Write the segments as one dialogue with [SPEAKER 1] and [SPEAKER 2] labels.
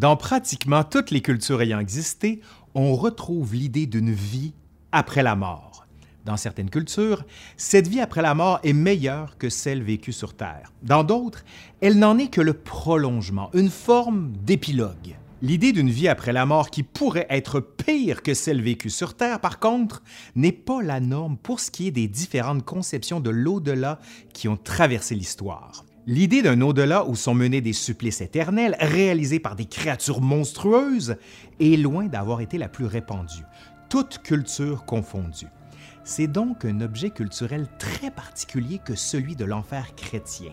[SPEAKER 1] Dans pratiquement toutes les cultures ayant existé, on retrouve l'idée d'une vie après la mort. Dans certaines cultures, cette vie après la mort est meilleure que celle vécue sur Terre. Dans d'autres, elle n'en est que le prolongement, une forme d'épilogue. L'idée d'une vie après la mort qui pourrait être pire que celle vécue sur Terre, par contre, n'est pas la norme pour ce qui est des différentes conceptions de l'au-delà qui ont traversé l'histoire. L'idée d'un au-delà où sont menés des supplices éternels réalisés par des créatures monstrueuses est loin d'avoir été la plus répandue, toute culture confondue. C'est donc un objet culturel très particulier que celui de l'enfer chrétien.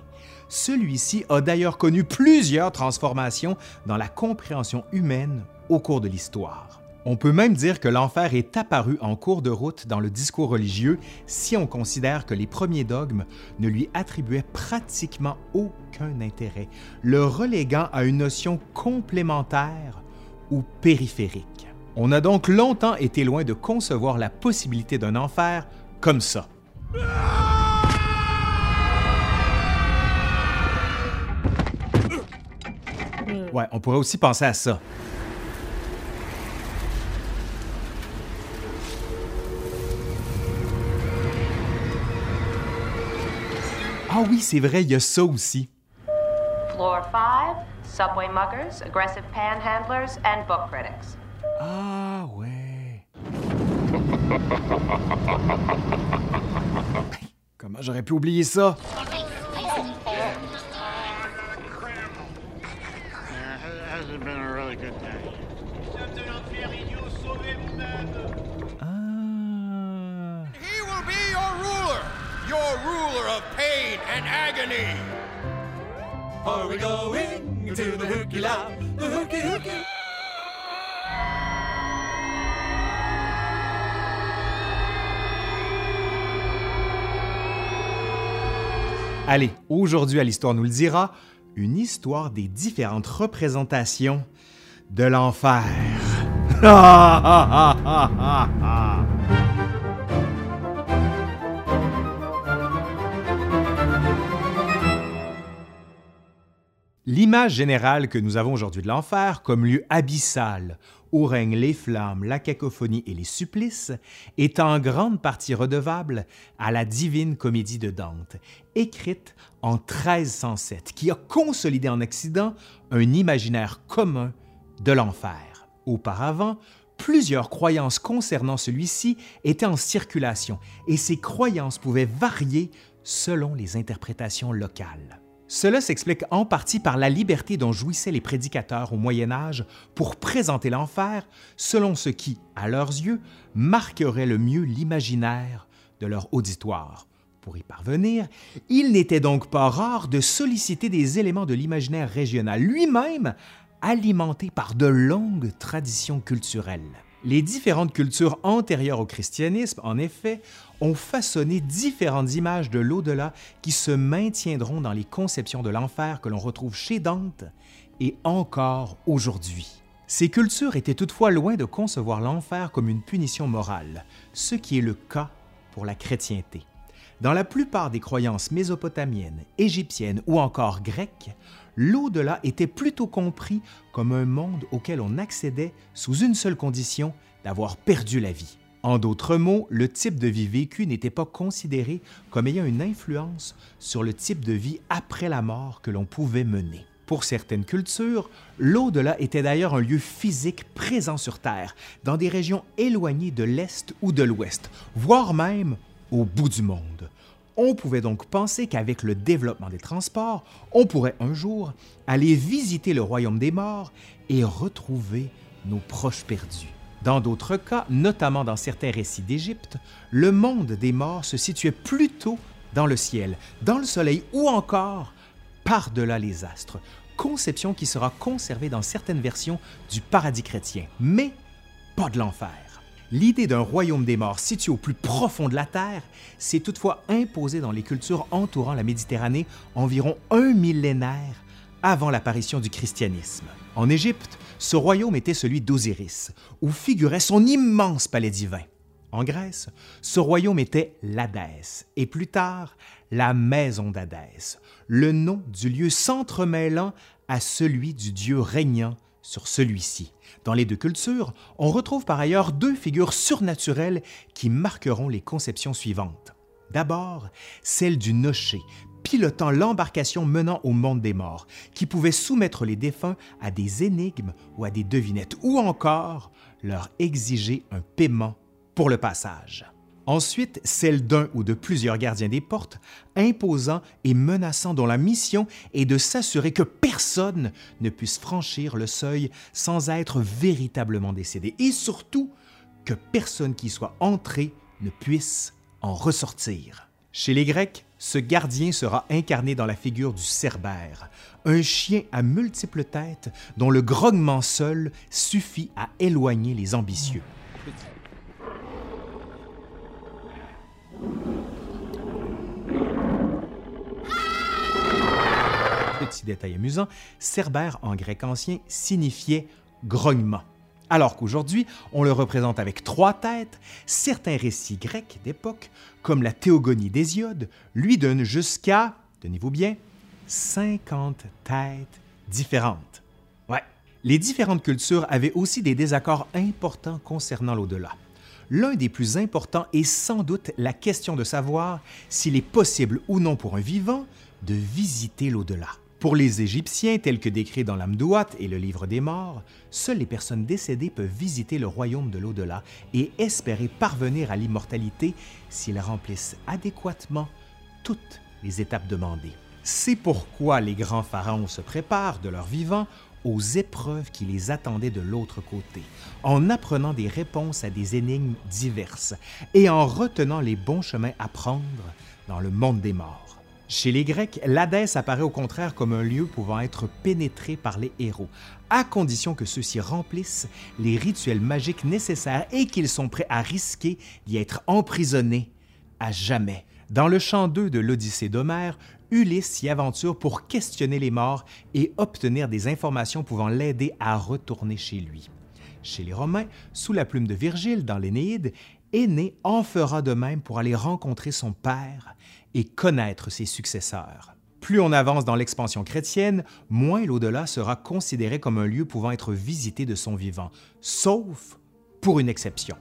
[SPEAKER 1] Celui-ci a d'ailleurs connu plusieurs transformations dans la compréhension humaine au cours de l'histoire. On peut même dire que l'enfer est apparu en cours de route dans le discours religieux si on considère que les premiers dogmes ne lui attribuaient pratiquement aucun intérêt, le reléguant à une notion complémentaire ou périphérique. On a donc longtemps été loin de concevoir la possibilité d'un enfer comme ça. Ouais, on pourrait aussi penser à ça. Oui, c'est vrai, il y a ça aussi.
[SPEAKER 2] Floor 5, subway muggers, aggressive panhandlers, and book critics.
[SPEAKER 1] Ah ouais. Comment j'aurais pu oublier ça?
[SPEAKER 3] And agony.
[SPEAKER 4] Are we going to the hooky lab? The hooky hooky.
[SPEAKER 1] Allez, aujourd'hui à l'Histoire nous le dira, une histoire des différentes représentations de l'enfer. L'image générale que nous avons aujourd'hui de l'enfer comme lieu abyssal où règnent les flammes, la cacophonie et les supplices est en grande partie redevable à la divine comédie de Dante, écrite en 1307, qui a consolidé en Occident un imaginaire commun de l'enfer. Auparavant, plusieurs croyances concernant celui-ci étaient en circulation et ces croyances pouvaient varier selon les interprétations locales. Cela s'explique en partie par la liberté dont jouissaient les prédicateurs au Moyen Âge pour présenter l'enfer selon ce qui, à leurs yeux, marquerait le mieux l'imaginaire de leur auditoire. Pour y parvenir, il n'était donc pas rare de solliciter des éléments de l'imaginaire régional lui-même, alimenté par de longues traditions culturelles. Les différentes cultures antérieures au christianisme, en effet, ont façonné différentes images de l'au-delà qui se maintiendront dans les conceptions de l'enfer que l'on retrouve chez Dante et encore aujourd'hui. Ces cultures étaient toutefois loin de concevoir l'enfer comme une punition morale, ce qui est le cas pour la chrétienté. Dans la plupart des croyances mésopotamiennes, égyptiennes ou encore grecques, l'au-delà était plutôt compris comme un monde auquel on accédait sous une seule condition, d'avoir perdu la vie. En d'autres mots, le type de vie vécu n'était pas considéré comme ayant une influence sur le type de vie après la mort que l'on pouvait mener. Pour certaines cultures, l'au-delà était d'ailleurs un lieu physique présent sur Terre, dans des régions éloignées de l'Est ou de l'Ouest, voire même au bout du monde. On pouvait donc penser qu'avec le développement des transports, on pourrait un jour aller visiter le royaume des morts et retrouver nos proches perdus. Dans d'autres cas, notamment dans certains récits d'Égypte, le monde des morts se situait plutôt dans le ciel, dans le soleil ou encore par-delà les astres, conception qui sera conservée dans certaines versions du paradis chrétien, mais pas de l'enfer. L'idée d'un royaume des morts situé au plus profond de la terre s'est toutefois imposée dans les cultures entourant la Méditerranée environ un millénaire avant l'apparition du christianisme. En Égypte, ce royaume était celui d'Osiris, où figurait son immense palais divin. En Grèce, ce royaume était l'Hadès, et plus tard, la maison d'Hadès, le nom du lieu s'entremêlant à celui du dieu régnant sur celui-ci. Dans les deux cultures, on retrouve par ailleurs deux figures surnaturelles qui marqueront les conceptions suivantes. D'abord, celle du nocher, pilotant l'embarcation menant au monde des morts, qui pouvait soumettre les défunts à des énigmes ou à des devinettes, ou encore leur exiger un paiement pour le passage. Ensuite, celle d'un ou de plusieurs gardiens des portes, imposant et menaçant dont la mission est de s'assurer que personne ne puisse franchir le seuil sans être véritablement décédé, et surtout que personne qui soit entré ne puisse en ressortir. Chez les Grecs, ce gardien sera incarné dans la figure du cerbère, un chien à multiples têtes dont le grognement seul suffit à éloigner les ambitieux. Petit détail amusant, cerbère en grec ancien signifiait grognement. Alors qu'aujourd'hui, on le représente avec trois têtes, certains récits grecs d'époque, comme la Théogonie d'Hésiode, lui donnent jusqu'à, tenez-vous bien, 50 têtes différentes. Ouais. Les différentes cultures avaient aussi des désaccords importants concernant l'au-delà. L'un des plus importants est sans doute la question de savoir s'il est possible ou non pour un vivant de visiter l'au-delà. Pour les Égyptiens, tels que décrits dans l'Amdouat et le Livre des Morts, seules les personnes décédées peuvent visiter le royaume de l'au-delà et espérer parvenir à l'immortalité s'ils remplissent adéquatement toutes les étapes demandées. C'est pourquoi les grands pharaons se préparent de leur vivant aux épreuves qui les attendaient de l'autre côté, en apprenant des réponses à des énigmes diverses et en retenant les bons chemins à prendre dans le monde des morts. Chez les Grecs, l'Hadès apparaît au contraire comme un lieu pouvant être pénétré par les héros, à condition que ceux-ci remplissent les rituels magiques nécessaires et qu'ils sont prêts à risquer d'y être emprisonnés à jamais. Dans le chant 2 de l'Odyssée d'Homère, Ulysse s'y aventure pour questionner les morts et obtenir des informations pouvant l'aider à retourner chez lui. Chez les Romains, sous la plume de Virgile dans l'Énéide, Aîné en fera de même pour aller rencontrer son père et connaître ses successeurs. Plus on avance dans l'expansion chrétienne, moins l'au-delà sera considéré comme un lieu pouvant être visité de son vivant, sauf pour une exception.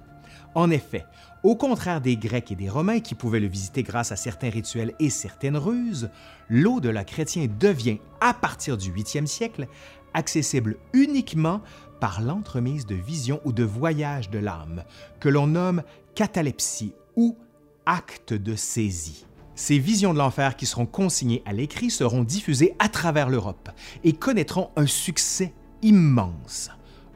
[SPEAKER 1] En effet, au contraire des Grecs et des Romains qui pouvaient le visiter grâce à certains rituels et certaines ruses, l'au-delà chrétien devient, à partir du 8e siècle, accessible uniquement par l'entremise de visions ou de voyages de l'âme, que l'on nomme catalepsie ou acte de saisie. Ces visions de l'enfer qui seront consignées à l'écrit seront diffusées à travers l'Europe et connaîtront un succès immense.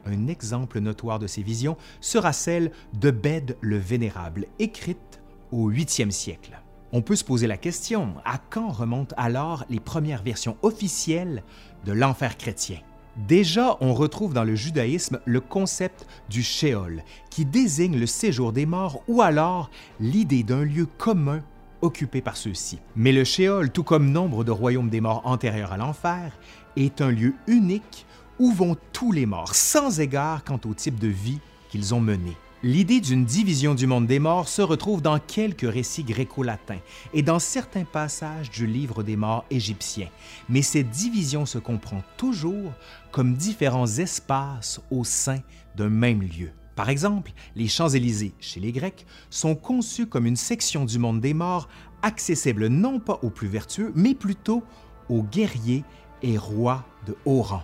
[SPEAKER 1] Un exemple notoire de ces visions sera celle de Bède le Vénérable, écrite au 8e siècle. On peut se poser la question, à quand remontent alors les premières versions officielles de l'enfer chrétien? Déjà, on retrouve dans le judaïsme le concept du Sheol, qui désigne le séjour des morts ou alors l'idée d'un lieu commun occupé par ceux-ci. Mais le Sheol, tout comme nombre de royaumes des morts antérieurs à l'enfer, est un lieu unique où vont tous les morts, sans égard quant au type de vie qu'ils ont mené. L'idée d'une division du monde des morts se retrouve dans quelques récits gréco-latins et dans certains passages du livre des morts égyptien, mais cette division se comprend toujours comme différents espaces au sein d'un même lieu. Par exemple, les Champs-Élysées, chez les Grecs, sont conçus comme une section du monde des morts accessible non pas aux plus vertueux, mais plutôt aux guerriers et rois de haut rang.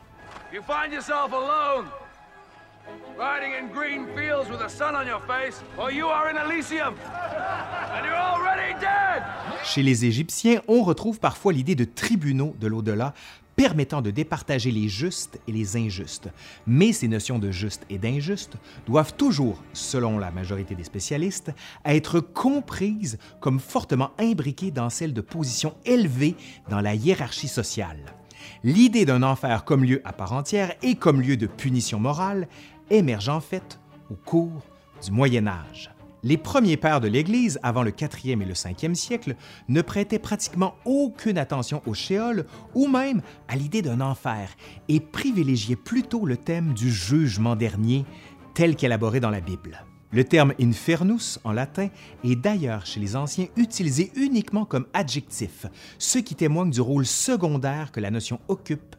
[SPEAKER 5] Riding in green fields with the sun on your face, or you are in Elysium!
[SPEAKER 1] Chez les Égyptiens, on retrouve parfois l'idée de tribunaux de l'au-delà permettant de départager les justes et les injustes. Mais ces notions de juste et d'injuste doivent toujours, selon la majorité des spécialistes, être comprises comme fortement imbriquées dans celles de positions élevées dans la hiérarchie sociale. L'idée d'un enfer comme lieu à part entière et comme lieu de punition morale émerge en fait au cours du Moyen Âge. Les premiers pères de l'Église, avant le 4e et le 5e siècle, ne prêtaient pratiquement aucune attention au shéol ou même à l'idée d'un enfer et privilégiaient plutôt le thème du jugement dernier tel qu'élaboré dans la Bible. Le terme infernus en latin est d'ailleurs chez les anciens utilisé uniquement comme adjectif, ce qui témoigne du rôle secondaire que la notion occupe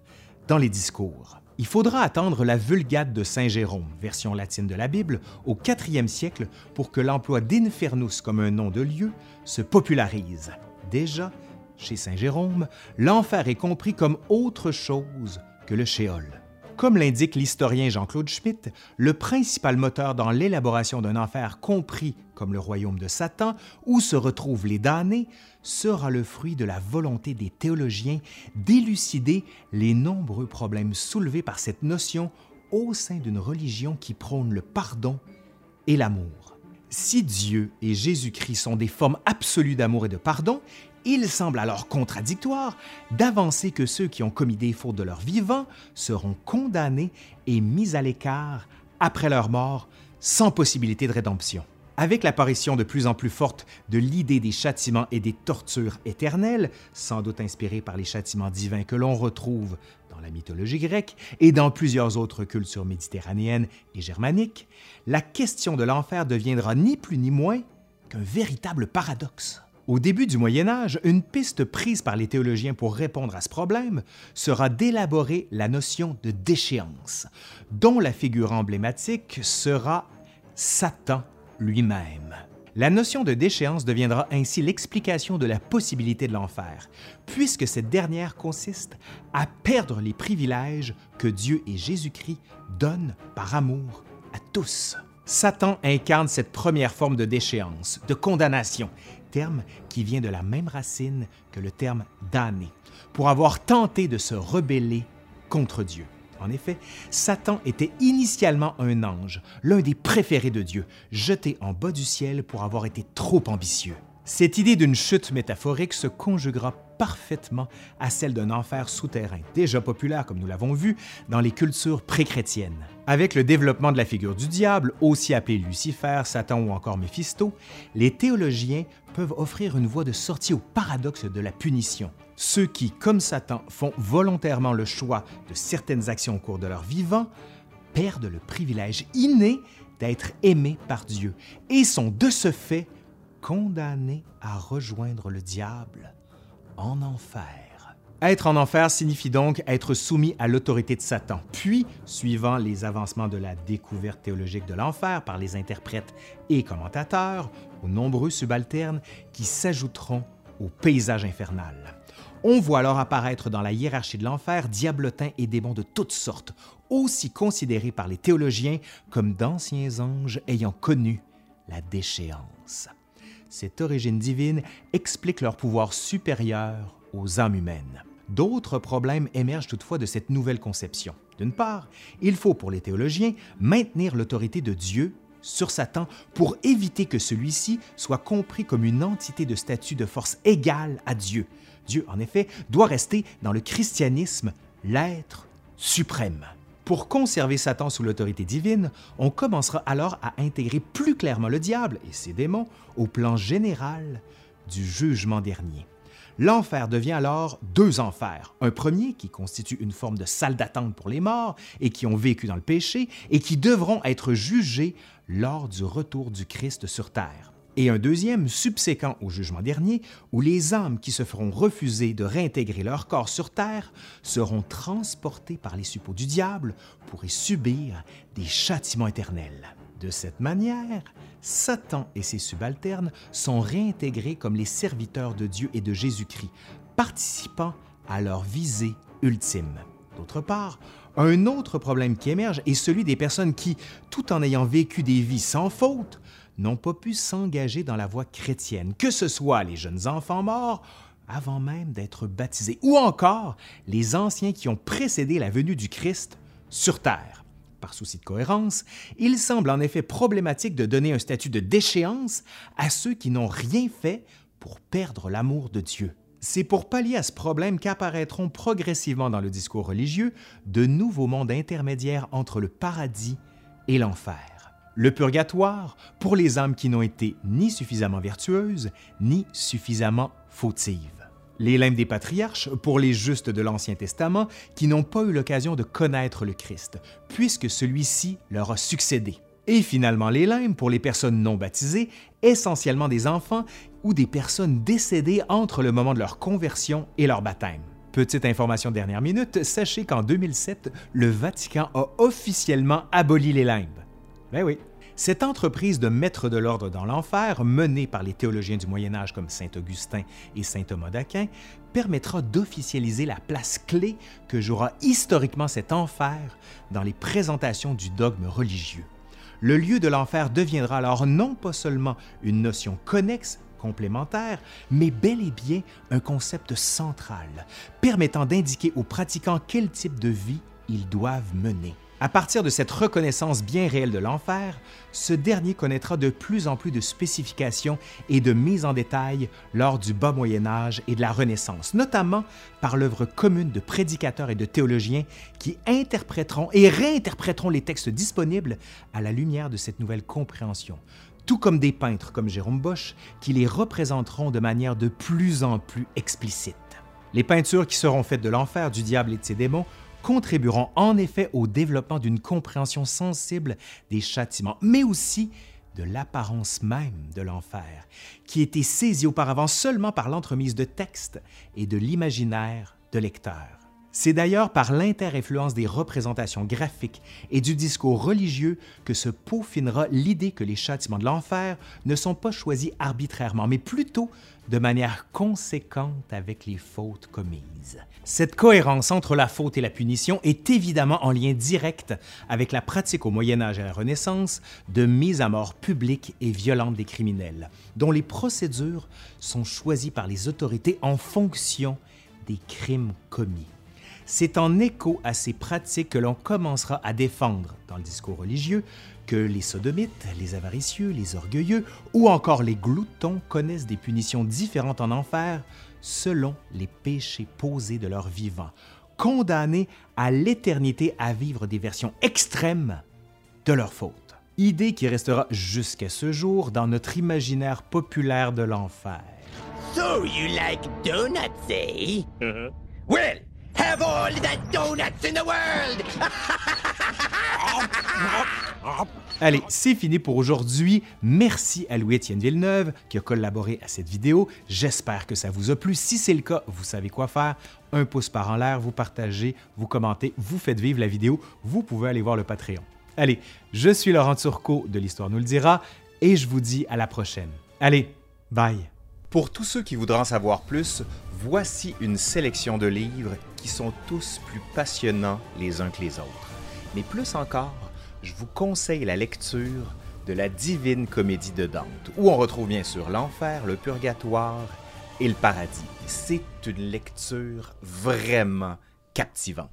[SPEAKER 1] dans les discours. Il faudra attendre la Vulgate de Saint Jérôme, version latine de la Bible, au IVe siècle pour que l'emploi d'Infernus comme un nom de lieu se popularise. Déjà, chez Saint Jérôme, l'enfer est compris comme autre chose que le Shéol. Comme l'indique l'historien Jean-Claude Schmitt, le principal moteur dans l'élaboration d'un enfer compris comme le royaume de Satan, où se retrouvent les damnés, sera le fruit de la volonté des théologiens d'élucider les nombreux problèmes soulevés par cette notion au sein d'une religion qui prône le pardon et l'amour. Si Dieu et Jésus-Christ sont des formes absolues d'amour et de pardon, il semble alors contradictoire d'avancer que ceux qui ont commis des fautes de leur vivant seront condamnés et mis à l'écart après leur mort sans possibilité de rédemption. Avec l'apparition de plus en plus forte de l'idée des châtiments et des tortures éternelles, sans doute inspirées par les châtiments divins que l'on retrouve dans la mythologie grecque et dans plusieurs autres cultures méditerranéennes et germaniques, la question de l'enfer deviendra ni plus ni moins qu'un véritable paradoxe. Au début du Moyen Âge, une piste prise par les théologiens pour répondre à ce problème sera d'élaborer la notion de déchéance, dont la figure emblématique sera Satan lui-même. La notion de déchéance deviendra ainsi l'explication de la possibilité de l'enfer, puisque cette dernière consiste à perdre les privilèges que Dieu et Jésus-Christ donnent par amour à tous. Satan incarne cette première forme de déchéance, de condamnation, terme qui vient de la même racine que le terme damné, pour avoir tenté de se rebeller contre Dieu. En effet, Satan était initialement un ange, l'un des préférés de Dieu, jeté en bas du ciel pour avoir été trop ambitieux. Cette idée d'une chute métaphorique se conjuguera parfaitement à celle d'un enfer souterrain, déjà populaire comme nous l'avons vu dans les cultures pré-chrétiennes. Avec le développement de la figure du diable, aussi appelé Lucifer, Satan ou encore Méphisto, les théologiens peuvent offrir une voie de sortie au paradoxe de la punition. Ceux qui, comme Satan, font volontairement le choix de certaines actions au cours de leur vivant perdent le privilège inné d'être aimés par Dieu et sont de ce fait condamnés à rejoindre le diable en enfer. Être en enfer signifie donc être soumis à l'autorité de Satan. Puis, suivant les avancements de la découverte théologique de l'enfer par les interprètes et commentateurs, aux nombreux subalternes qui s'ajouteront au paysage infernal. On voit alors apparaître dans la hiérarchie de l'enfer diablotins et démons de toutes sortes, aussi considérés par les théologiens comme d'anciens anges ayant connu la déchéance cette origine divine explique leur pouvoir supérieur aux âmes humaines. D'autres problèmes émergent toutefois de cette nouvelle conception. D'une part, il faut pour les théologiens maintenir l'autorité de Dieu sur Satan pour éviter que celui-ci soit compris comme une entité de statut de force égale à Dieu. Dieu, en effet, doit rester dans le christianisme l'être suprême. Pour conserver Satan sous l'autorité divine, on commencera alors à intégrer plus clairement le diable et ses démons au plan général du jugement dernier. L'enfer devient alors deux enfers. Un premier qui constitue une forme de salle d'attente pour les morts et qui ont vécu dans le péché et qui devront être jugés lors du retour du Christ sur terre et un deuxième subséquent au jugement dernier, où les âmes qui se feront refuser de réintégrer leur corps sur terre seront transportées par les suppôts du diable pour y subir des châtiments éternels. De cette manière, Satan et ses subalternes sont réintégrés comme les serviteurs de Dieu et de Jésus-Christ, participant à leur visée ultime. D'autre part, un autre problème qui émerge est celui des personnes qui, tout en ayant vécu des vies sans faute, n'ont pas pu s'engager dans la voie chrétienne, que ce soit les jeunes enfants morts avant même d'être baptisés, ou encore les anciens qui ont précédé la venue du Christ sur terre. Par souci de cohérence, il semble en effet problématique de donner un statut de déchéance à ceux qui n'ont rien fait pour perdre l'amour de Dieu. C'est pour pallier à ce problème qu'apparaîtront progressivement dans le discours religieux de nouveaux mondes intermédiaires entre le paradis et l'enfer le purgatoire pour les âmes qui n'ont été ni suffisamment vertueuses, ni suffisamment fautives. Les limbes des patriarches pour les justes de l'Ancien Testament qui n'ont pas eu l'occasion de connaître le Christ, puisque celui-ci leur a succédé. Et finalement les limbes pour les personnes non baptisées, essentiellement des enfants ou des personnes décédées entre le moment de leur conversion et leur baptême. Petite information dernière minute, sachez qu'en 2007, le Vatican a officiellement aboli les limbes. Ben oui. Cette entreprise de mettre de l'ordre dans l'enfer, menée par les théologiens du Moyen Âge comme Saint Augustin et Saint Thomas d'Aquin, permettra d'officialiser la place clé que jouera historiquement cet enfer dans les présentations du dogme religieux. Le lieu de l'enfer deviendra alors non pas seulement une notion connexe, complémentaire, mais bel et bien un concept central, permettant d'indiquer aux pratiquants quel type de vie ils doivent mener. À partir de cette reconnaissance bien réelle de l'enfer, ce dernier connaîtra de plus en plus de spécifications et de mises en détail lors du bas Moyen Âge et de la Renaissance, notamment par l'œuvre commune de prédicateurs et de théologiens qui interpréteront et réinterpréteront les textes disponibles à la lumière de cette nouvelle compréhension, tout comme des peintres comme Jérôme Bosch qui les représenteront de manière de plus en plus explicite. Les peintures qui seront faites de l'enfer, du diable et de ses démons contribueront en effet au développement d'une compréhension sensible des châtiments, mais aussi de l'apparence même de l'enfer, qui était saisie auparavant seulement par l'entremise de textes et de l'imaginaire de lecteurs. C'est d'ailleurs par l'inter-influence des représentations graphiques et du discours religieux que se peaufinera l'idée que les châtiments de l'enfer ne sont pas choisis arbitrairement, mais plutôt de manière conséquente avec les fautes commises. Cette cohérence entre la faute et la punition est évidemment en lien direct avec la pratique au Moyen Âge et à la Renaissance de mise à mort publique et violente des criminels, dont les procédures sont choisies par les autorités en fonction des crimes commis. C'est en écho à ces pratiques que l'on commencera à défendre dans le discours religieux que les sodomites, les avaricieux, les orgueilleux ou encore les gloutons connaissent des punitions différentes en enfer selon les péchés posés de leur vivant, condamnés à l'éternité à vivre des versions extrêmes de leur faute. Idée qui restera jusqu'à ce jour dans notre imaginaire populaire de l'enfer.
[SPEAKER 6] So you like donuts, eh? Well, have all the donuts in the world!
[SPEAKER 1] Allez, c'est fini pour aujourd'hui. Merci à Louis-Étienne Villeneuve qui a collaboré à cette vidéo. J'espère que ça vous a plu. Si c'est le cas, vous savez quoi faire. Un pouce par en l'air, vous partagez, vous commentez, vous faites vivre la vidéo. Vous pouvez aller voir le Patreon. Allez, je suis Laurent Turcot de l'Histoire nous le dira et je vous dis à la prochaine. Allez, bye. Pour tous ceux qui voudraient en savoir plus, voici une sélection de livres qui sont tous plus passionnants les uns que les autres. Mais plus encore, je vous conseille la lecture de la Divine Comédie de Dante, où on retrouve bien sûr l'enfer, le purgatoire et le paradis. C'est une lecture vraiment captivante.